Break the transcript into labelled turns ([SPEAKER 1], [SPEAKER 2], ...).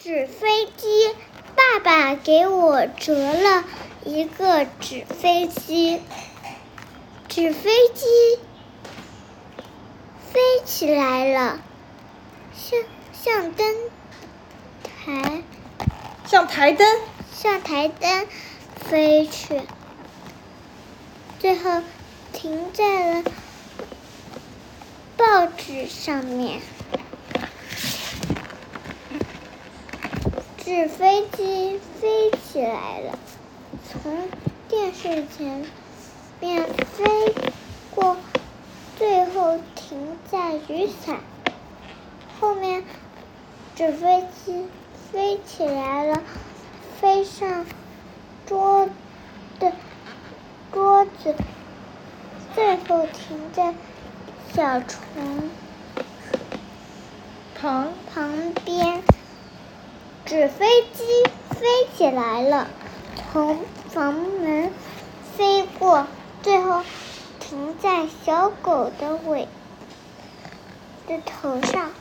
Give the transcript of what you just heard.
[SPEAKER 1] 纸飞机，爸爸给我折了一个纸飞机。纸飞机飞起来了，像像灯台，
[SPEAKER 2] 像台灯，
[SPEAKER 1] 像台灯飞去，最后停在了报纸上面。纸飞机飞起来了，从电视前面飞过，最后停在雨伞后面。纸飞机飞起来了，飞上桌的桌子，最后停在小床
[SPEAKER 2] 旁
[SPEAKER 1] 旁边。纸飞机飞起来了，从房门飞过，最后停在小狗的尾的头上。